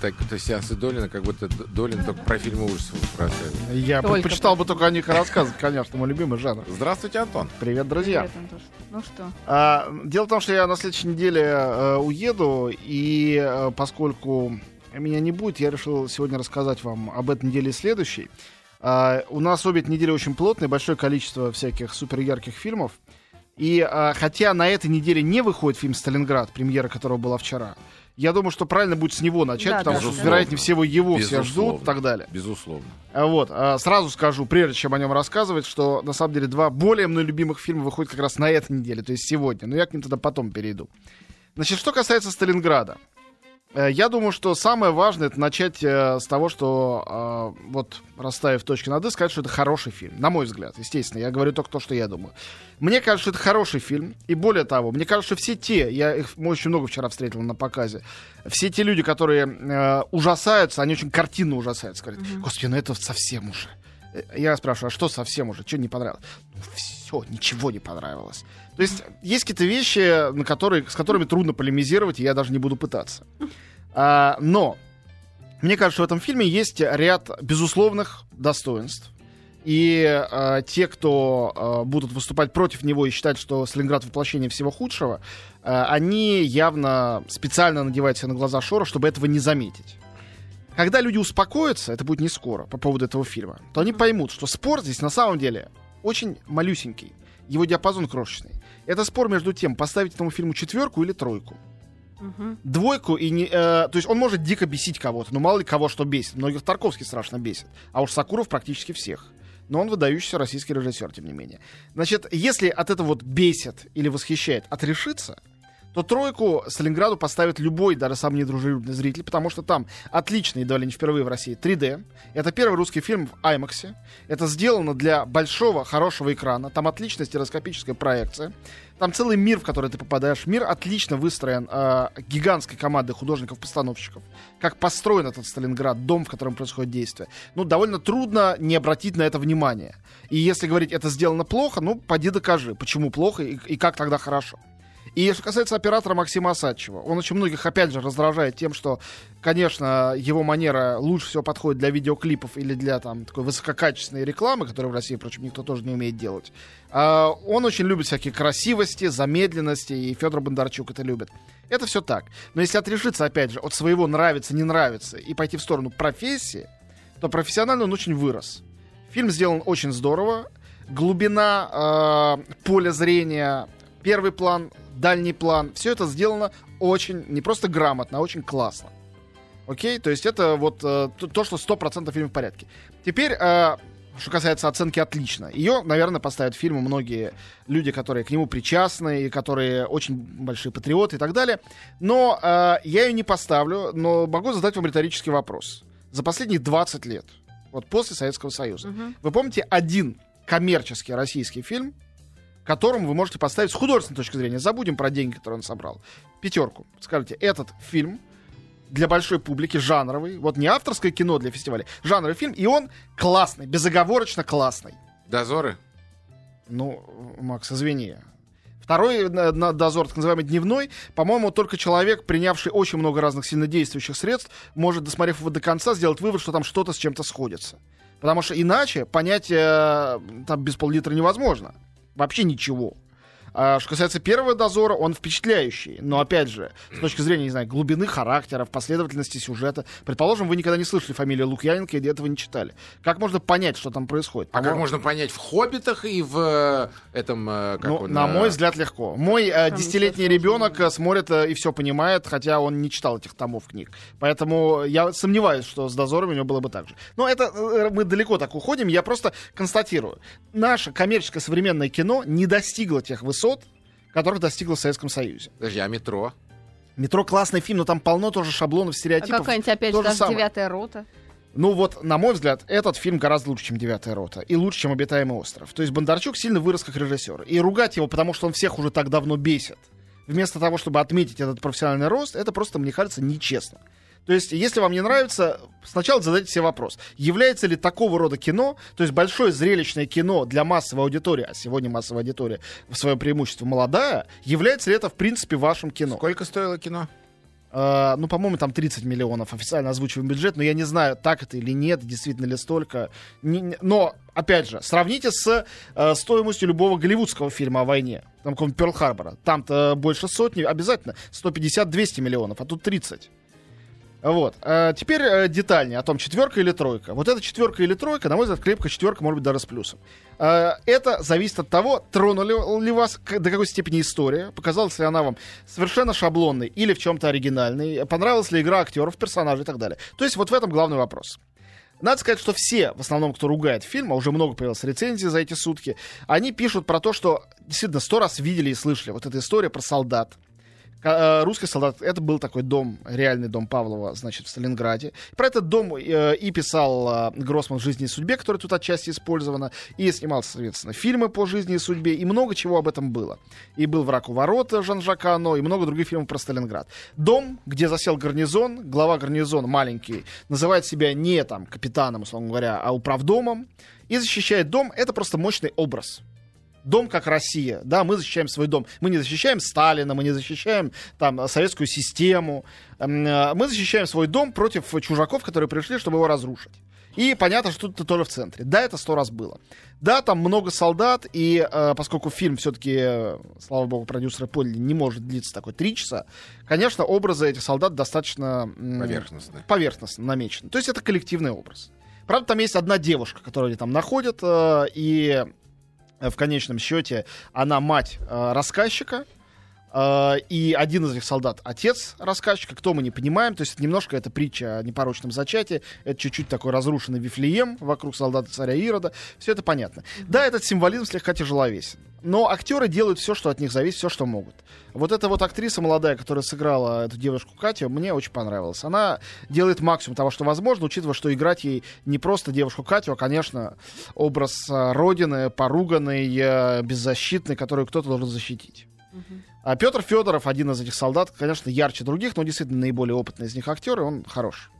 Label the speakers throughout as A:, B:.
A: так, то сеансы Долина, как будто Долин только про фильмы ужасов рассказывает.
B: Я
C: Только
B: предпочитал бы только о них рассказывать, конечно, мой любимый жанр.
A: Здравствуйте, Антон.
B: Привет, друзья.
C: Привет, Антош. Ну что?
B: А, дело в том, что я на следующей неделе э, уеду, и э, поскольку меня не будет, я решил сегодня рассказать вам об этой неделе и следующей. А, у нас обе недели очень плотные, большое количество всяких супер ярких фильмов. И а, хотя на этой неделе не выходит фильм «Сталинград», премьера которого была вчера, я думаю, что правильно будет с него начать,
C: Да,
B: потому
C: да,
B: что, вероятнее всего, его все
A: Безусловно.
B: ждут и так далее.
A: Безусловно.
B: А Вот, а, сразу скажу, прежде чем о нем рассказывать, что на самом деле два более мной любимых фильма выходят как раз на этой неделе, то есть сегодня. Но я к ним тогда потом перейду. Значит, что касается Сталинграда. Э, Я думаю, что самое важное это начать э, с того, что э, вот расставив точки над «и», сказать, что это хороший фильм. На мой взгляд, естественно. Я говорю только то, что я думаю. Мне кажется, что это хороший фильм. И более того, мне кажется, что все те, я их очень много вчера встретил на показе, все те люди, которые э, ужасаются, они очень картинно ужасаются. Говорят, господи, ну это совсем уже. Э, Я спрашиваю, а что совсем уже? Что не понравилось? Ну, все, ничего не понравилось. То есть есть какие-то вещи, на которые, с которыми трудно полемизировать, и я даже не буду пытаться. А, но мне кажется, в этом фильме есть ряд безусловных достоинств. И э, те, кто э, будут выступать против него и считать, что Сталинград воплощение всего худшего, э, они явно специально надевают себе на глаза шора, чтобы этого не заметить. Когда люди успокоятся, это будет не скоро, по поводу этого фильма, то они поймут, что спор здесь на самом деле очень малюсенький. Его диапазон крошечный. Это спор между тем, поставить этому фильму четверку или тройку.
C: Мгм.
B: Двойку и не... э, то есть он может дико бесить кого-то, но мало ли кого что бесит. Многих Тарковский страшно бесит. А уж Сакуров практически всех. Но он выдающийся российский режиссер, тем не менее. Значит, если от этого вот бесит или восхищает отрешиться, то тройку Сталинграду поставит любой, даже самый недружелюбный зритель, потому что там отличный, едва ли не впервые в России, 3D. Это первый русский фильм в IMAX. Это сделано для большого, хорошего экрана. Там отличная стереоскопическая проекция. Там целый мир, в который ты попадаешь. Мир отлично выстроен э, гигантской командой художников-постановщиков. Как построен этот Сталинград, дом, в котором происходит действие. Ну, довольно трудно не обратить на это внимание. И если говорить, это сделано плохо, ну, поди докажи, почему плохо и, и как тогда хорошо. И что касается оператора Максима Осадчева, он очень многих, опять же, раздражает тем, что, конечно, его манера лучше всего подходит для видеоклипов или для там такой высококачественной рекламы, которую в России, впрочем, никто тоже не умеет делать. А, он очень любит всякие красивости, замедленности, и Федор Бондарчук это любит. Это все так. Но если отрешиться, опять же, от своего нравится, не нравится, и пойти в сторону профессии, то профессионально он очень вырос. Фильм сделан очень здорово. Глубина э, поля зрения, первый план, дальний план, все это сделано очень, не просто грамотно, а очень классно. Окей? То есть это вот э, то, то, что 100% фильм в порядке. Теперь, э, что касается оценки «отлично». Ее, наверное, поставят фильму многие люди, которые к нему причастны, и которые очень большие патриоты и так далее. Но э, я ее не поставлю, но могу задать вам риторический вопрос. За последние 20 лет, вот после Советского Союза,
C: Мгм.
B: вы помните один коммерческий российский фильм, которому вы можете поставить с художественной точки зрения, забудем про деньги, которые он собрал, пятерку. Скажите, этот фильм для большой публики, жанровый, вот не авторское кино для фестиваля, жанровый фильм, и он классный, безоговорочно классный.
A: Дозоры?
B: Ну, Макс, извини. Второй на дозор, так называемый дневной, по-моему, только человек, принявший очень много разных сильнодействующих средств, может, досмотрев его до конца, сделать вывод, что там что-то с чем-то сходится. Потому что иначе понять э, там без пол-литра невозможно. Вообще ничего. А что касается первого дозора, он впечатляющий. Но опять же, с точки зрения, не знаю, глубины характеров, последовательности сюжета. Предположим, вы никогда не слышали фамилию Лукьяненко и этого не читали. Как можно понять, что там происходит?
A: А как
B: По-моему,
A: можно понять в «Хоббитах» и в э, этом... э, Как
B: ну,
A: он,
B: на
A: э,
B: мой взгляд, легко. Мой десятилетний ребенок смотрит и все понимает, хотя он не читал этих томов книг. Поэтому я сомневаюсь, что с дозорами у него было бы так же. Но это мы далеко так уходим. Я просто констатирую. Наше коммерческое современное кино не достигло тех высот, которых достигло в Советском Союзе.
A: Подожди, а «Метро»?
B: Метро классный фильм, но там полно тоже шаблонов,
C: А
B: стереотипов.
C: какая-нибудь опять
B: то
C: же
B: же
C: даже девятая рота.
B: Ну вот, на мой взгляд, этот фильм гораздо лучше, чем «Девятая рота». И лучше, чем «Обитаемый остров». То есть Бондарчук сильно вырос как режиссер. И ругать его, потому что он всех уже так давно бесит, вместо того, чтобы отметить этот профессиональный рост, это просто, мне кажется, нечестно. То есть, если вам не нравится, сначала задайте себе вопрос, является ли такого рода кино, то есть большое зрелищное кино для массовой аудитории, а сегодня массовая аудитория в своем преимуществе молодая, является ли это, в принципе, вашим кино?
A: Сколько стоило кино?
B: Э, ну, по-моему, там 30 миллионов официально озвучиваем бюджет, но я не знаю, так это или нет, действительно ли столько. Не- но, опять же, сравните с э, стоимостью любого голливудского фильма о войне. Там какого-нибудь Перл-Харбора. Там-то больше сотни, обязательно 150-200 миллионов, а тут 30. Вот. А теперь э, детальнее о том, четверка или тройка. Вот эта четверка или тройка, на мой взгляд, крепкая четверка, может быть, даже с плюсом. Э, это зависит от того, тронули ли вас, до какой степени история, показалась ли она вам совершенно шаблонной или в чем-то оригинальной, понравилась ли игра актеров, персонажей и так далее. То есть вот в этом главный вопрос. Надо сказать, что все, в основном, кто ругает фильм, а уже много появилось рецензий за эти сутки, они пишут про то, что действительно сто раз видели и слышали. Вот эта история про солдат, русский солдат. Это был такой дом, реальный дом Павлова, значит, в Сталинграде. Про этот дом э, и писал э, Гроссман в «Жизни и судьбе», которая тут отчасти использована, и снимал, соответственно, фильмы по жизни и судьбе, и много чего об этом было. И был «Враг у ворот» Жан-Жака Ано, и много других фильмов про Сталинград. Дом, где засел гарнизон, глава гарнизона маленький, называет себя не там капитаном, условно говоря, а управдомом, и защищает дом. Это просто мощный образ дом как Россия, да, мы защищаем свой дом. Мы не защищаем Сталина, мы не защищаем там советскую систему. Э, Мы защищаем свой дом против чужаков, которые пришли, чтобы его разрушить. И понятно, что тут это тоже в центре. Да, это сто раз было. Да, там много солдат, и э, поскольку фильм все-таки, э, слава богу, продюсеры поняли, не может длиться такой три часа, конечно, образы этих солдат достаточно м,
A: Поверхностно.
B: поверхностно намечены. То есть это коллективный образ. Правда, там есть одна девушка, которую они там находят, э, и э, в конечном счете она мать э, рассказчика, э, и один из этих солдат отец рассказчика, кто мы не понимаем, то есть немножко это притча о непорочном зачатии, это чуть-чуть такой разрушенный Вифлеем вокруг солдата царя Ирода, все это понятно. Да, этот символизм слегка тяжеловесен, но актеры делают все, что от них зависит, все, что могут. Вот эта вот актриса молодая, которая сыграла эту девушку Катю, мне очень понравилась. Она делает максимум того, что возможно, учитывая, что играть ей не просто девушку Катю, а, конечно, образ э, родины, поруганной, э, беззащитной, которую кто-то должен защитить. А Петр Федоров, один из этих солдат, конечно, ярче других, но действительно наиболее опытный из них актер, и он хорош.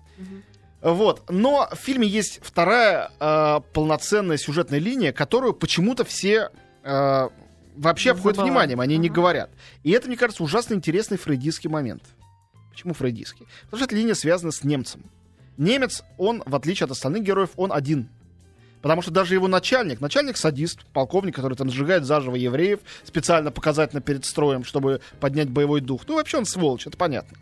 B: Вот. Но в фильме есть вторая э, полноценная сюжетная линия, которую почему-то все э, вообще обходят
C: Забывают.
B: вниманием, они не
C: Ага.
B: говорят. И это, мне кажется, ужасно интересный фрейдистский момент. Почему фрейдистский? Потому что эта линия связана с немцем. Немец, он, в отличие от остальных героев, он один. Потому что даже его начальник, начальник садист, полковник, который там сжигает заживо евреев, специально показательно перед строем, чтобы поднять боевой дух. Ну, вообще он сволочь, это понятно.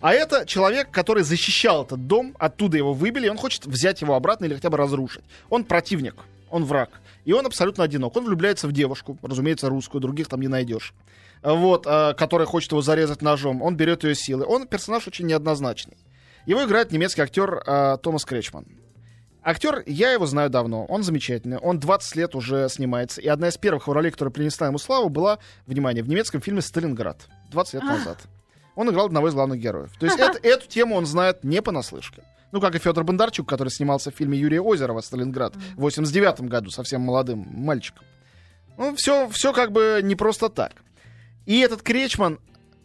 B: А это человек, который защищал этот дом, оттуда его выбили, он хочет взять его обратно или хотя бы разрушить. Он противник, он враг. И он абсолютно одинок. Он влюбляется в девушку, разумеется, русскую, других там не найдешь. Вот, э, которая хочет его зарезать ножом. Он берет ее силы. Он персонаж очень неоднозначный. Его играет немецкий актер э, Томас Кречман. Актер, я его знаю давно, он замечательный, он 20 лет уже снимается, и одна из первых его ролей, которая принесла ему славу, была, внимание, в немецком фильме «Сталинград» 20 лет назад. Он играл одного из главных героев. То есть это- эту тему он знает не понаслышке. Ну, как и Федор Бондарчук, который снимался в фильме Юрия Озерова «Сталинград» в 89 году, совсем молодым мальчиком. Ну, все, все как бы не просто так. И этот Кречман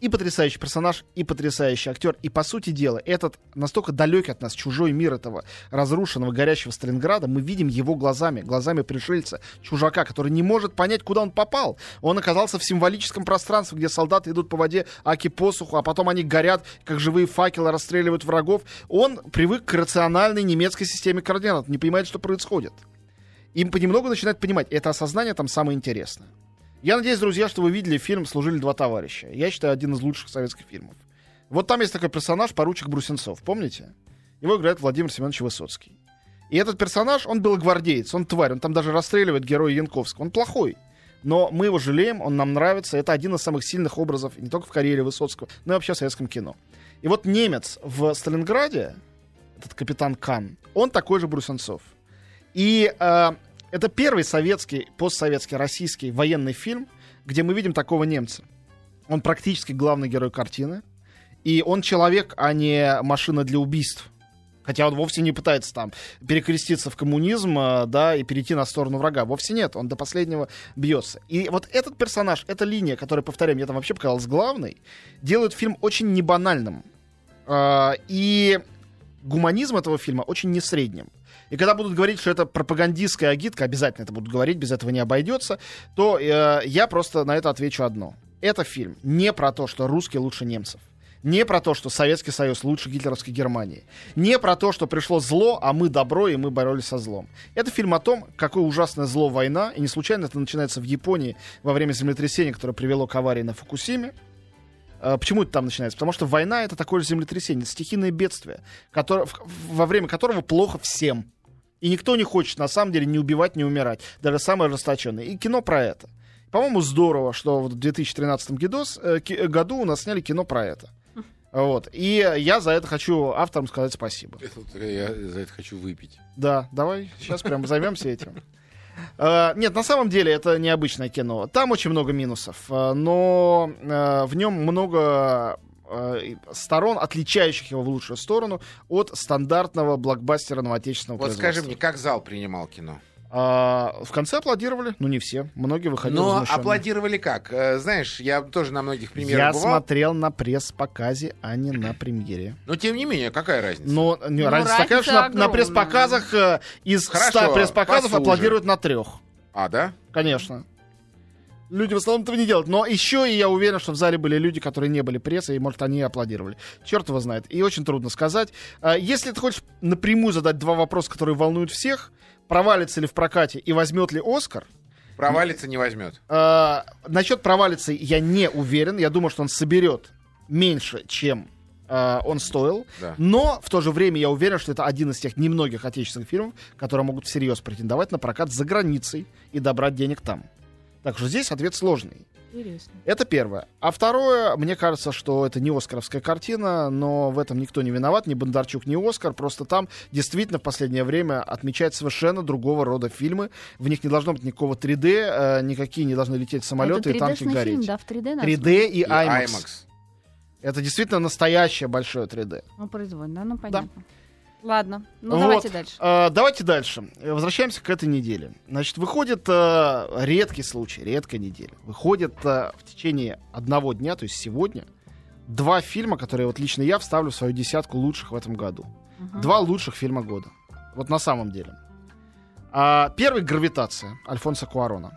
B: и потрясающий персонаж, и потрясающий актер. И, по сути дела, этот настолько далекий от нас чужой мир этого разрушенного, горящего Сталинграда, мы видим его глазами, глазами пришельца, чужака, который не может понять, куда он попал. Он оказался в символическом пространстве, где солдаты идут по воде аки посуху, а потом они горят, как живые факелы, расстреливают врагов. Он привык к рациональной немецкой системе координат, не понимает, что происходит. И понемногу начинает понимать, это осознание там самое интересное. Я надеюсь, друзья, что вы видели фильм «Служили два товарища». Я считаю, один из лучших советских фильмов. Вот там есть такой персонаж, поручик Брусенцов, помните? Его играет Владимир Семенович Высоцкий. И этот персонаж, он белогвардеец, он тварь, он там даже расстреливает героя Янковского. Он плохой. Но мы его жалеем, он нам нравится. Это один из самых сильных образов не только в карьере Высоцкого, но и вообще в советском кино. И вот немец в Сталинграде, этот капитан Кан, он такой же Брусенцов. И э, это первый советский, постсоветский, российский военный фильм, где мы видим такого немца. Он практически главный герой картины. И он человек, а не машина для убийств. Хотя он вовсе не пытается там перекреститься в коммунизм, э, да, и перейти на сторону врага. Вовсе нет, он до последнего бьется. И вот этот персонаж, эта линия, которая, повторяю, мне там вообще показалась главной, делает фильм очень небанальным. Э, И гуманизм этого фильма очень несредним. И когда будут говорить, что это пропагандистская агитка, обязательно это будут говорить, без этого не обойдется, то э, я просто на это отвечу одно. Это фильм не про то, что русские лучше немцев. Не про то, что Советский Союз лучше гитлеровской Германии. Не про то, что пришло зло, а мы добро, и мы боролись со злом. Это фильм о том, какое ужасное зло война, и не случайно это начинается в Японии во время землетрясения, которое привело к аварии на Фукусиме. А, Почему это там начинается? Потому что война это такое же землетрясение, стихийное бедствие, которое, во время которого плохо всем. И никто не хочет, на самом деле, не убивать, не умирать. Даже самые ожесточенные. И кино про это. По-моему, здорово, что в 2013 гидос- э, э, году у нас сняли кино про это. Вот. И я за это хочу авторам сказать спасибо.
A: Я за это хочу выпить.
B: Да, давай сейчас прям займемся этим. Э, Нет, на самом деле это необычное кино. Там очень много минусов, э, но э, в нем много сторон, отличающих его в лучшую сторону от стандартного блокбастера новоотечественного
A: Вот скажи мне, как зал принимал кино?
B: А, в конце аплодировали, ну не все, многие выходили
A: Но
B: возмущенные.
A: аплодировали как? Э, Знаешь, я тоже на многих примерах
B: Я
A: бывал.
B: смотрел на пресс-показе, а не на премьере.
A: Но тем не менее, какая разница?
B: Но не,
C: Ну,
B: разница такая, что
C: разница
B: на, на пресс-показах э, из
A: Хорошо,
B: 100 пресс-показов
A: послушай.
B: аплодируют на трех.
A: А, да?
B: Конечно. Люди в основном этого не делают. Но еще и я уверен, что в зале были люди, которые не были прессой, и, может, они и аплодировали. Черт его знает. И очень трудно сказать. А, Если ты хочешь напрямую задать два вопроса, которые волнуют всех, провалится ли в прокате и возьмет ли Оскар,
A: Провалиться не возьмет.
B: А, насчет провалится я не уверен. Я думаю, что он соберет меньше, чем а, он стоил.
A: Да.
B: Но в то же время я уверен, что это один из тех немногих отечественных фильмов, которые могут всерьез претендовать на прокат за границей и добрать денег там. Так что здесь ответ сложный.
C: Интересно.
B: Это первое. А второе, мне кажется, что это не оскаровская картина, но в этом никто не виноват, ни Бондарчук, ни Оскар. Просто там действительно в последнее время отмечают совершенно другого рода фильмы. В них не должно быть никакого 3D, э, никакие не должны лететь самолеты и танки
C: 3D-шный
B: гореть.
C: фильм, да, в 3D надо
B: 3D и
A: И
B: IMAX.
A: IMAX.
B: Это действительно настоящее большое 3D.
C: Ну, производно, да, ну понятно. Ладно, ну
B: Вот.
C: давайте дальше.
B: Э, давайте дальше. Возвращаемся к этой неделе. Значит, выходит э, редкий случай, редкая неделя. Выходит э, в течение одного дня, то есть сегодня, два фильма, которые вот лично я вставлю в свою десятку лучших в этом году.
C: Мгм.
B: Два лучших фильма года. Вот на самом деле. А, первый «Гравитация» Альфонса Куарона.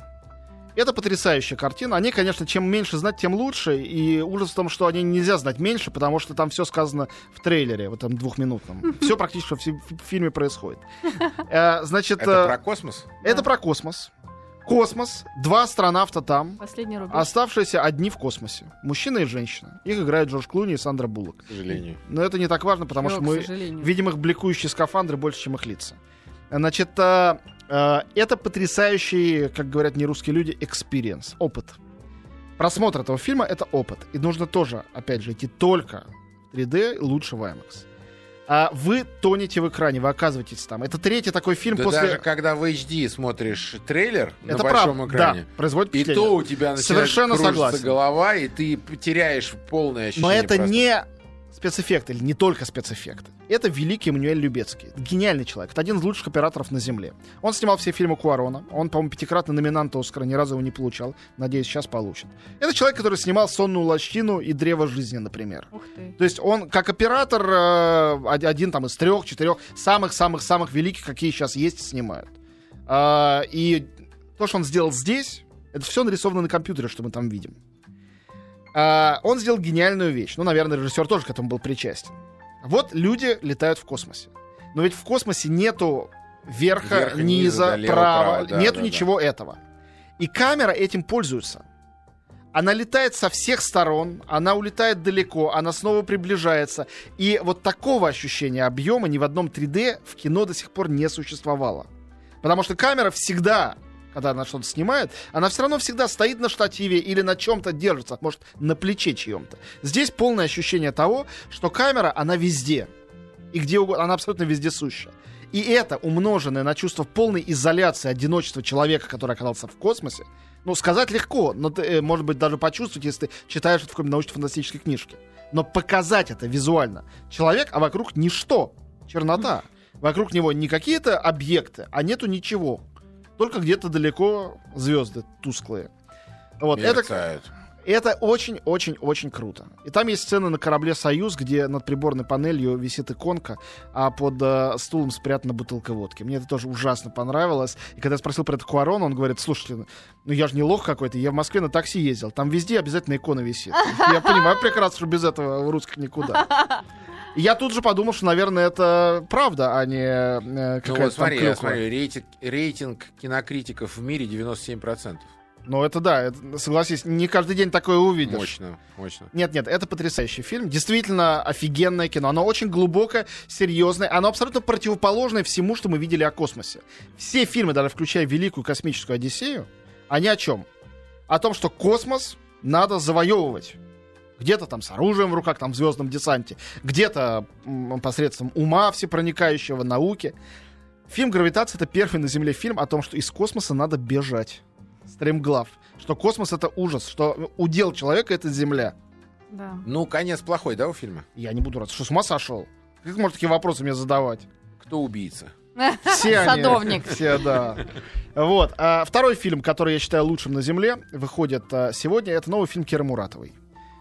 B: Это потрясающая картина. Они, конечно, чем меньше знать, тем лучше. И ужас в том, что они нельзя знать меньше, потому что там все сказано в трейлере, в этом двухминутном. Все практически в фи- в фильме происходит. Э, Значит,
A: Это
B: э,
A: про космос?
B: это
C: Да.
B: про космос. Космос, два астронавта там,
C: Последний рубеж.
B: оставшиеся одни в космосе. Мужчина и женщина. Их играют Джордж Клуни и Сандра Буллок.
A: К сожалению.
B: Но это не так важно, потому
C: Чего,
B: что мы
C: сожалению?
B: видим их бликующие скафандры больше, чем их лица. Значит, э, э, это потрясающий, как говорят нерусские люди, experience, опыт. Просмотр этого фильма — это опыт. И нужно тоже, опять же, идти только в 3D, лучше в IMAX. А вы тонете в экране, вы оказываетесь там. Это третий такой фильм
A: Да
B: после...
A: даже когда в HD смотришь трейлер на
B: это
A: большом
B: правда,
A: экране,
B: да, производит
A: и то у тебя начинает
B: Совершенно согласен.
A: голова, и ты теряешь полное
B: Но
A: ощущение
B: это
A: пространства.
B: не спецэффекты, или не только спецэффекты. Это великий Эммануэль Любецкий. Гениальный человек. Это один из лучших операторов на Земле. Он снимал все фильмы Куарона. Он, по-моему, пятикратный номинант Оскара, ни разу его не получал. Надеюсь, сейчас получит. Это человек, который снимал «Сонную лощину» и «Древо жизни», например.
C: Ух ты.
B: То есть он, как оператор, э, од- один там из трех, четырех самых-самых-самых великих, какие сейчас есть, снимают. А, и то, что он сделал здесь, это все нарисовано на компьютере, что мы там видим. А, он сделал гениальную вещь. Ну, наверное, режиссер тоже к этому был причастен. Вот люди летают в космосе. Но ведь в космосе нету верха,
A: Верха,
B: низа,
A: низа, да,
B: права,
A: право, да,
B: нету
A: да, да.
B: ничего этого. И камера этим пользуется. Она летает со всех сторон, она улетает далеко, она снова приближается. И вот такого ощущения объема ни в одном 3D в кино до сих пор не существовало. Потому что камера всегда, когда она что-то снимает, она все равно всегда стоит на штативе или на чем-то держится, может, на плече чьем-то. Здесь полное ощущение того, что камера, она везде. И где угодно, она абсолютно вездесуща. И это, умноженное на чувство полной изоляции, одиночества человека, который оказался в космосе, ну, сказать легко, но ты, э, может быть, даже почувствовать, если ты читаешь это в какой-нибудь научно-фантастической книжке. Но показать это визуально. Человек, а вокруг ничто. Чернота. Вокруг него не какие-то объекты, а нету ничего. Только где-то далеко звезды тусклые. Вот, это,
A: Мерцают.
B: это очень-очень-очень круто. И там есть сцена на корабле «Союз», где над приборной панелью висит иконка, а под э, стулом спрятана бутылка водки. Мне это тоже ужасно понравилось. И когда я спросил про это Куарона, он говорит, слушайте, ну я же не лох какой-то, я в Москве на такси ездил, там везде обязательно икона висит. Я понимаю прекрасно, что без этого в русских никуда. Я тут же подумал, что, наверное, это правда, а не э,
A: Ну
B: какая-то
A: вот смотри, я смотрю, рейтинг, рейтинг кинокритиков в мире 97%.
B: Ну, это да, это, согласись, не каждый день такое увидишь.
A: Мощно, мощно.
B: Нет, нет, это потрясающий фильм. Действительно офигенное кино. Оно очень глубокое, серьезное. Оно абсолютно противоположное всему, что мы видели о космосе. Все фильмы, даже включая Великую космическую Одиссею, они о чем? О том, что космос надо завоевывать. Где-то там с оружием в руках, там в звездном десанте, где-то посредством ума всепроникающего, науки. Фильм «Гравитация» — это первый на Земле фильм о том, что из космоса надо бежать. Стремглав. Что космос — это ужас, что удел человека — это Земля.
C: Да.
A: Ну, конец плохой, да, у фильма?
B: Я не буду рад. Что, с ума сошел? Как можно такие вопросы мне задавать?
A: Кто убийца?
B: Все они.
C: Садовник.
B: Все, да. Вот. А второй фильм, который я считаю лучшим на Земле, выходит а, сегодня. Это новый фильм Киры Муратовой.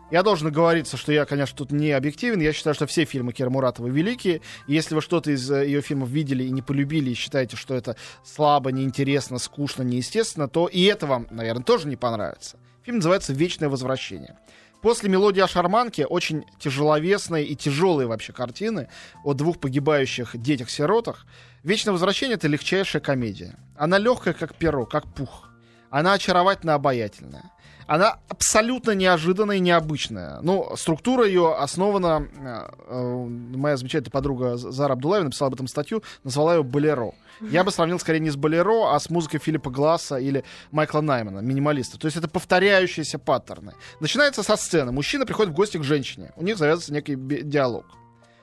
B: Я должен говориться, что я, конечно, тут не объективен. Я считаю, что все фильмы Киры Муратовой великие. И если вы что-то из э, ее фильмов видели и не полюбили, и считаете, что это слабо, неинтересно, скучно, неестественно, то и это вам, наверное, тоже не понравится. Фильм называется «Вечное возвращение». После мелодии о шарманке очень тяжеловесные и тяжелые вообще картины о двух погибающих детях-сиротах. «Вечное возвращение» — это легчайшая комедия. Она легкая, как перо, как пух. Она очаровательно обаятельная. Она абсолютно неожиданная и необычная. Ну, структура ее основана... э, э, моя замечательная подруга Зара Абдулаева написала об этом статью, назвала ее «Болеро». Я бы сравнил скорее не с «Болеро», а с музыкой Филиппа Гласса или Майкла Наймана, минималиста. То есть это повторяющиеся паттерны. Начинается со сцены. Мужчина приходит в гости к женщине. У них завязывается некий диалог.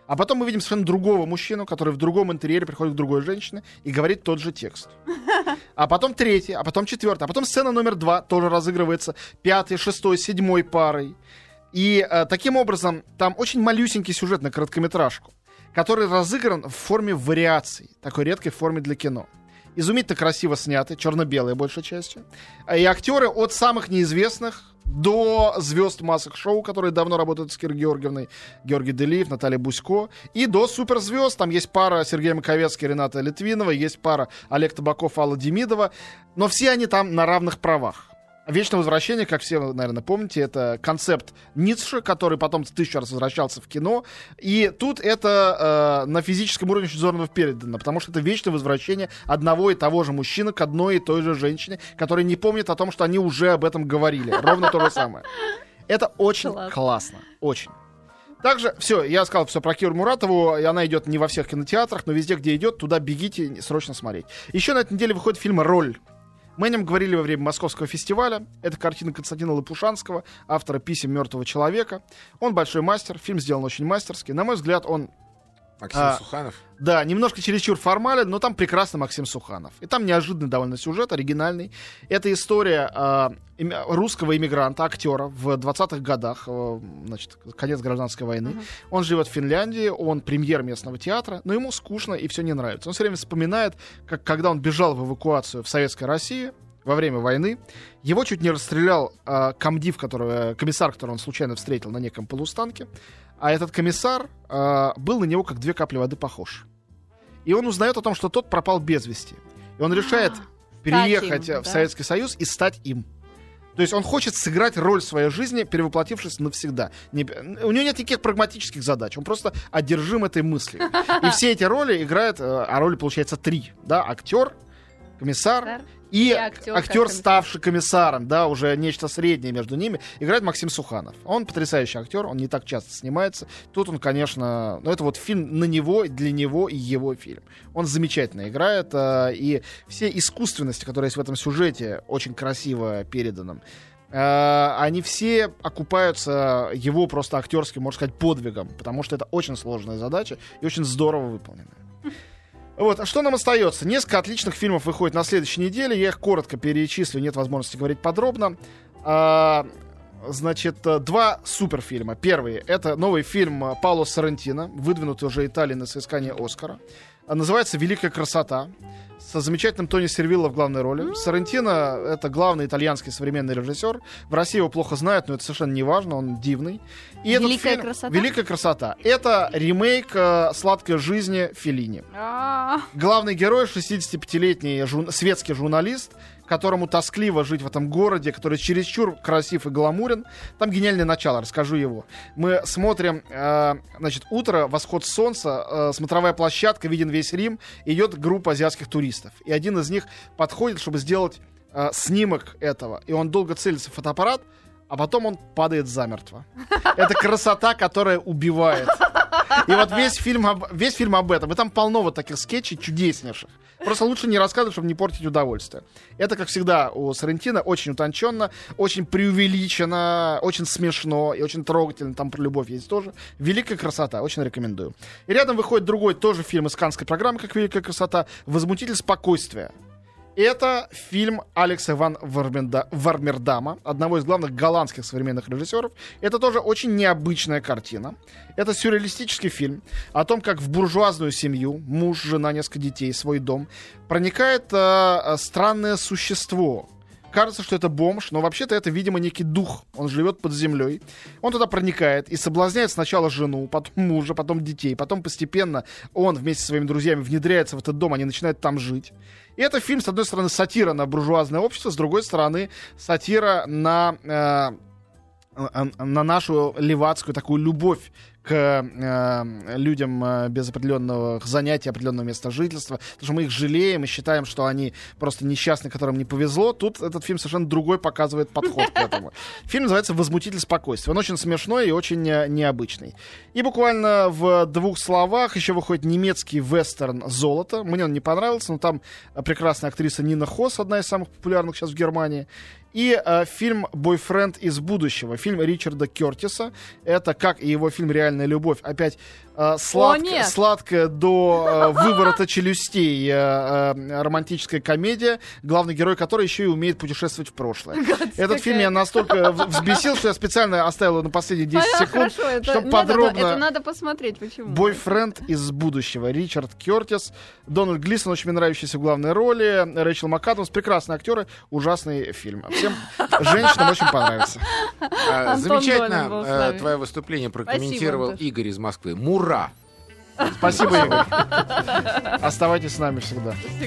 B: А потом мы видим совершенно другого мужчину, который в другом интерьере приходит к другой женщине и говорит тот же текст. А потом третий, а потом четвертый, а потом сцена номер два тоже разыгрывается пятой, шестой, седьмой парой. И э, таким образом там очень малюсенький сюжет на короткометражку, который разыгран в форме вариаций, такой редкой форме для кино. Изумительно красиво сняты, черно-белые большей частью. А И актеры от самых неизвестных до звезд массовых шоу, которые давно работают с Кирой Георгиевной, Георгий Делиев, Наталья Бусько, и до суперзвезд. Там есть пара Сергея Маковецкий, Рената Литвинова, есть пара Олег Табаков, Алла Демидова. Но все они там на равных правах. Вечное возвращение, как все, вы, наверное, помните, это концепт Ницше, который потом тысячу раз возвращался в кино. И тут это э, на физическом уровне очень здорово передано, потому что это вечное возвращение одного и того же мужчины к одной и той же женщине, которая не помнит о том, что они уже об этом говорили. Ровно то же самое. Это очень
C: Класс.
B: классно. Очень. Также, все, я сказал все про Киру Муратову, и она идет не во всех кинотеатрах, но везде, где идет, туда бегите срочно смотреть. Еще на этой неделе выходит фильм «Роль». Мы о нем говорили во время Московского фестиваля. Это картина Константина Лопушанского, автора «Писем мертвого человека». Он большой мастер, фильм сделан очень мастерски. На мой взгляд, он
A: Максим
B: А,
A: Суханов.
B: да, немножко чересчур формален, но там прекрасно Максим Суханов. И там неожиданный довольно сюжет, оригинальный. Это история э, русского иммигранта, актера в 20-х годах, э, значит, конец гражданской войны. Он живет в Финляндии, он премьер местного театра, но ему скучно и все не нравится. Он все время вспоминает, как когда он бежал в эвакуацию в Советской России, во время войны. Его чуть не расстрелял э, комдив, которого, комиссар, которого он случайно встретил на неком полустанке. А этот комиссар э, был на него как две капли воды похож. И он узнает о том, что тот пропал без вести. И он решает переехать
C: им,
B: э, в
C: да?
B: Советский Союз и стать им. То есть он хочет сыграть роль своей жизни, перевоплотившись навсегда. Не- у него нет никаких прагматических задач, он просто одержим этой мыслью. И все эти роли играет, э, а роли получается три, да, актер, комиссар
C: Да.
B: и,
C: И актер
B: актер,
C: комиссар.
B: ставший комиссаром, да, уже нечто среднее между ними, играет Максим Суханов. Он потрясающий актер, он не так часто снимается. Тут он, конечно, ну это вот фильм на него, для него и его фильм. Он замечательно играет, э, и все искусственности, которые есть в этом сюжете, очень красиво переданном, э, они все окупаются его просто актерским, можно сказать, подвигом, потому что это очень сложная задача и очень здорово выполненная. Вот, а что нам остается? Несколько отличных фильмов выходит на следующей неделе. Я их коротко перечислю, нет возможности говорить подробно. А, значит, два суперфильма. Первый — это новый фильм Пауло Сарантино, выдвинутый уже Италией на соискание Оскара. А, Называется «Великая красота» с замечательным Тони Сервилло в главной роли. Сарантино — это главный итальянский современный режиссер. В России его плохо знают, но это совершенно не важно, он дивный. И этот
C: «Великая
B: фильм-
C: красота»?
B: «Великая красота». Это ремейк э, «Сладкой жизни» Феллини.
C: А,
B: Главный герой 65-летний жур- светский журналист, которому тоскливо жить в этом городе, который чересчур красив и гламурен. Там гениальное начало, расскажу его. Мы смотрим, э, значит, утро, восход солнца, э, смотровая площадка, виден весь Рим, идет группа азиатских туристов. И один из них подходит, чтобы сделать э, снимок этого. И он долго целится в фотоаппарат, а потом он падает замертво. Это красота, которая убивает. И вот весь фильм, об, весь фильм об этом. И там полно вот таких скетчей чудеснейших. Просто лучше не рассказывать, чтобы не портить удовольствие. Это, как всегда, у Сарентино очень утонченно, очень преувеличено, очень смешно и очень трогательно. Там про любовь есть тоже. Великая красота. Очень рекомендую. И рядом выходит другой тоже фильм из каннской программы, как Великая красота. Возмутитель спокойствия. Это фильм Алекса Ван Варменда- Вармердама, одного из главных голландских современных режиссеров. Это тоже очень необычная картина. Это сюрреалистический фильм о том, как в буржуазную семью, муж, жена, несколько детей, свой дом, проникает э, э, странное существо. Кажется, что это бомж, но вообще-то это, видимо, некий дух. Он живет под землей. Он туда проникает и соблазняет сначала жену, потом мужа, потом детей. Потом постепенно он вместе со своими друзьями внедряется в этот дом, они начинают там жить. И это фильм, с одной стороны, сатира на буржуазное общество, с другой стороны, сатира на, э, э, на нашу левацкую такую любовь к э, людям э, без определенного занятия, определенного места жительства. Потому что мы их жалеем и считаем, что они просто несчастны, которым не повезло. Тут этот фильм совершенно другой показывает подход к этому. Фильм называется «Возмутитель спокойствия». Он очень смешной и очень э, необычный. И буквально в двух словах еще выходит немецкий вестерн «Золото». Мне он не понравился, но там прекрасная актриса Нина Хос, одна из самых популярных сейчас в Германии. И э, фильм «Бойфренд из будущего», фильм Ричарда Кертиса. Это, как и его фильм «Реальная любовь», опять э, сладко-
C: нет.
B: сладкая до э, выворота челюстей э, э, романтическая комедия, главный герой которой еще и умеет путешествовать в прошлое. Этот фильм меня настолько взбесил, что я специально оставил его на последние 10
C: а,
B: секунд,
C: хорошо, это
B: чтобы
C: надо,
B: подробно...
C: это надо посмотреть, почему.
B: Бойфренд из будущего. Ричард Кертис, Дональд Глисон, очень мне нравящийся в главной роли, Рэйчел МакАдамс, прекрасные актеры, ужасный фильм. Всем женщинам очень понравится.
A: А, Замечательно твое выступление прокомментировал. Игорь из Москвы. Мура!
B: Спасибо, Игорь. Оставайтесь с нами всегда.